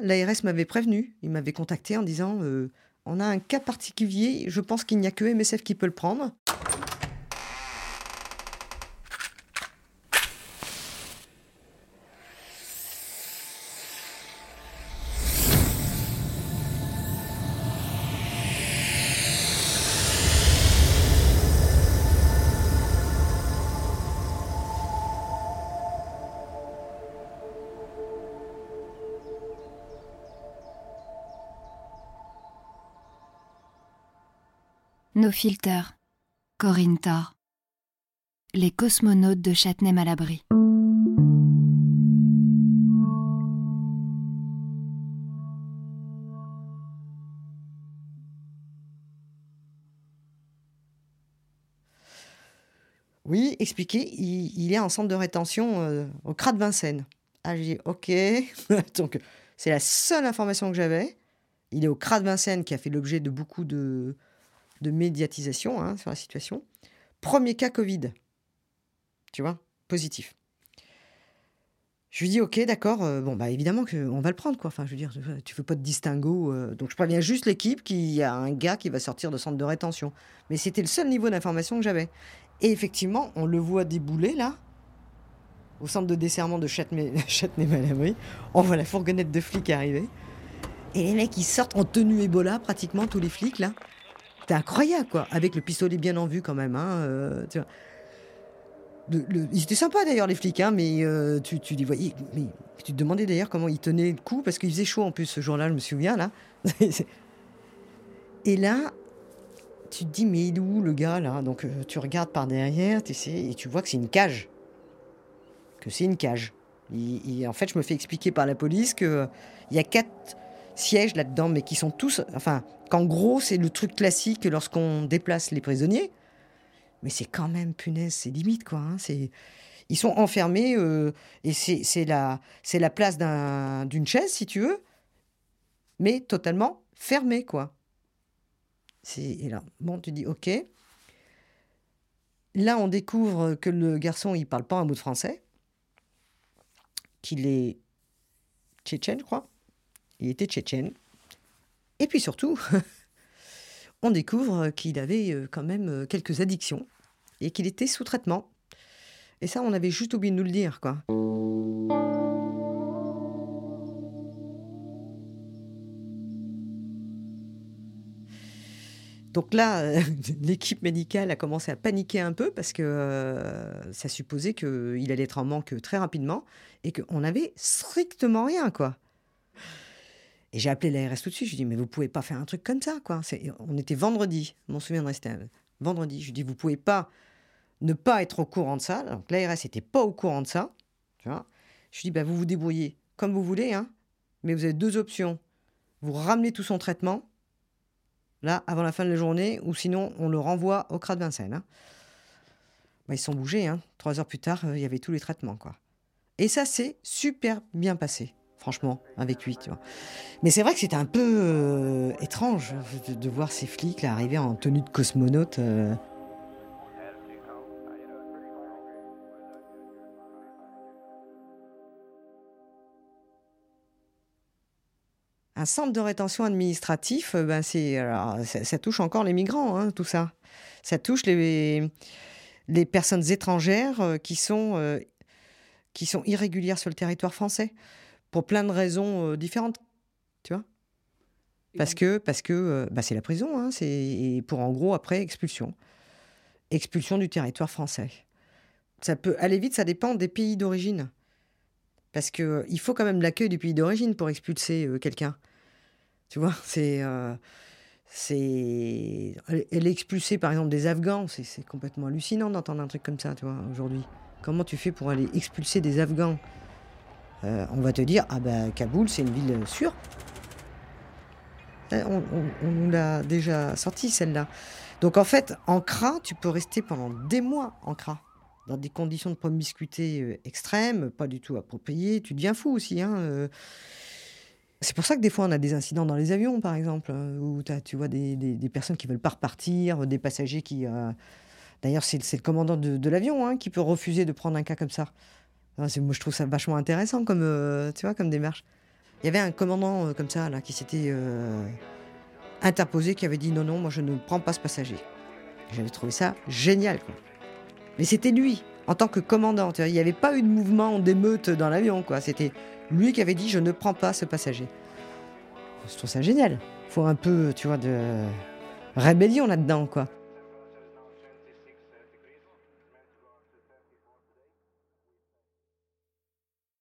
L'ARS m'avait prévenu, il m'avait contacté en disant euh, on a un cas particulier, je pense qu'il n'y a que MSF qui peut le prendre. Nos filters. Corinne. Les cosmonautes de Châtenay-Malabry. Oui, expliquez, il, est en centre de rétention euh, au CRA de Vincennes. Ah, j'ai dit, ok. Donc, c'est la seule information que j'avais. Il est au CRA de Vincennes qui a fait l'objet de beaucoup de, de médiatisation hein, sur la situation. Premier cas Covid. Tu vois, positif. Je lui dis, ok, d'accord, euh, bon, bah évidemment qu'on va le prendre, quoi. Enfin, je veux dire, tu fais pas de distinguo. euh, donc, je préviens juste l'équipe qu'il y a un gars qui va sortir de centre de rétention. Mais c'était le seul niveau d'information que j'avais. Et effectivement, on le voit débouler, là, au centre de desserrement de Châtenay- Châtenay-Malabry. On voit la fourgonnette de flics arriver. Et les mecs, ils sortent en tenue Ebola, pratiquement, tous les flics, là. C'était incroyable, quoi. Avec le pistolet bien en vue, quand même, hein. euh, ils étaient sympas d'ailleurs les flics, hein, mais euh, tu, tu les voyais. Mais tu te demandais d'ailleurs comment ils tenaient le coup parce qu'il faisait chaud en plus ce jour-là, je me souviens là. et là, tu te dis mais il est où le gars là? Donc euh, tu regardes par derrière, tu sais, et tu vois que c'est une cage, que c'est une cage. Et, en fait, je me fais expliquer par la police que euh, il y a quatre sièges là-dedans, mais qui sont tous, enfin, qu'en gros c'est le truc classique lorsqu'on déplace les prisonniers. Mais c'est quand même, punaise, c'est limite, quoi. hein, c'est... Ils sont enfermés euh, et c'est, la, la place d'un, d'une chaise, si tu veux, mais totalement fermée, quoi. Et là, bon, tu dis, ok. Là, on découvre que le garçon, il parle pas un mot de français, qu'il est tchétchène, je crois. Il était tchétchène. Et puis surtout, on découvre qu'il avait euh, quand même euh, quelques addictions et qu'il était sous traitement. Et ça, on avait juste oublié de nous le dire, quoi. Donc là, l'équipe médicale a commencé à paniquer un peu parce que euh, ça supposait qu'il allait être en manque très rapidement et qu'on n'avait strictement rien, quoi. Et j'ai appelé l'ARS tout de suite. Je lui ai dit, mais vous pouvez pas faire un truc comme ça, quoi. On était vendredi. Je m'en souviendrai, c'était un vendredi. Je lui ai dit, vous pouvez pas ne pas être au courant de ça. Donc l'ARS n'était pas au courant de ça. Tu vois. Je lui dit, bah, vous vous débrouillez comme vous voulez, hein. Mais vous avez deux options. Vous ramenez tout son traitement, là, avant la fin de la journée, ou sinon, on le renvoie au CRA de Vincennes. hein. Bah, ils sont bougés, hein. Trois heures plus tard, euh, il y avait tous les traitements, quoi. Et ça s'est super bien passé, franchement, avec lui, tu vois. Mais c'est vrai que c'était un peu euh, étrange de, de voir ces flics là, arriver en tenue de cosmonaute. euh. Un centre de rétention administratif, euh, ben c'est, ça, touche encore les migrants, hein, tout ça. Ça touche les, les personnes étrangères qui sont, qui sont irrégulières sur le territoire français, pour plein de raisons euh, différentes, tu vois. Parce que, parce que euh, bah, c'est la prison, hein, c'est, et pour en gros, après, expulsion. Expulsion du territoire français. Ça peut aller vite, ça dépend des pays d'origine. Parce que euh, il faut quand même l'accueil du pays d'origine pour expulser euh, quelqu'un. Tu vois, c'est. euh, c'est... Elle expulsée, par exemple, des Afghans. C'est, c'est complètement hallucinant d'entendre un truc comme ça, tu vois, aujourd'hui. Comment tu fais pour aller expulser des Afghans? Euh, On va te dire, ah ben, Kaboul, c'est une ville sûre. Euh, On, nous l'a déjà sorti, celle-là. Donc, en fait, en CRA, tu peux rester pendant des mois en CRA dans des conditions de promiscuité euh, extrêmes, pas du tout appropriées. Tu deviens fou aussi. Hein, euh. C'est pour ça que des fois on a des incidents dans les avions, par exemple, euh, où t'as- tu vois des, des- personnes qui veulent pas repartir, des passagers qui. D'ailleurs, c'est c'est le commandant de, de l'avion hein, qui peut refuser de prendre un cas comme ça. Ah, moi, je trouve ça vachement intéressant comme, euh, tu vois, comme démarche. Il y avait un commandant euh, comme ça, là, qui s'était euh, interposé, qui avait dit non, non, moi je ne prends pas ce passager. J'avais trouvé ça génial. Mais c'était lui, en tant que commandant. Il n'y avait pas eu de mouvement d'émeute dans l'avion, quoi. C'était lui qui avait dit je ne prends pas ce passager. Je trouve ça génial. Il faut un peu, tu vois, de rébellion là-dedans, quoi.